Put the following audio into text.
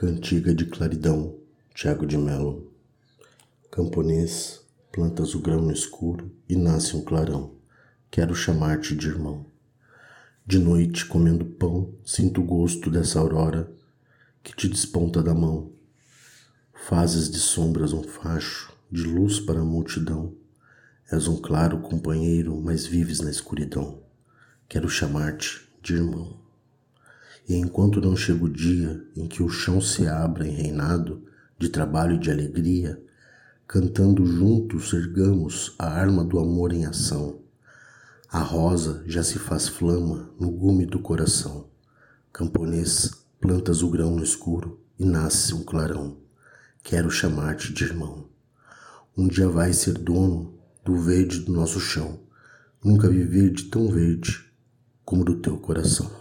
Cantiga de Claridão, Tiago de Melo. Camponês, plantas o grão no escuro e nasce um clarão. Quero chamar-te de irmão. De noite, comendo pão, sinto o gosto dessa aurora que te desponta da mão. Fazes de sombras um facho, de luz para a multidão. És um claro companheiro, mas vives na escuridão. Quero chamar-te de irmão. E enquanto não chega o dia em que o chão se abra em reinado de trabalho e de alegria, cantando juntos ergamos a arma do amor em ação. A rosa já se faz flama no gume do coração. Camponês, plantas o grão no escuro e nasce um clarão. Quero chamar-te de irmão. Um dia vai ser dono do verde do nosso chão. Nunca vi verde tão verde como do teu coração.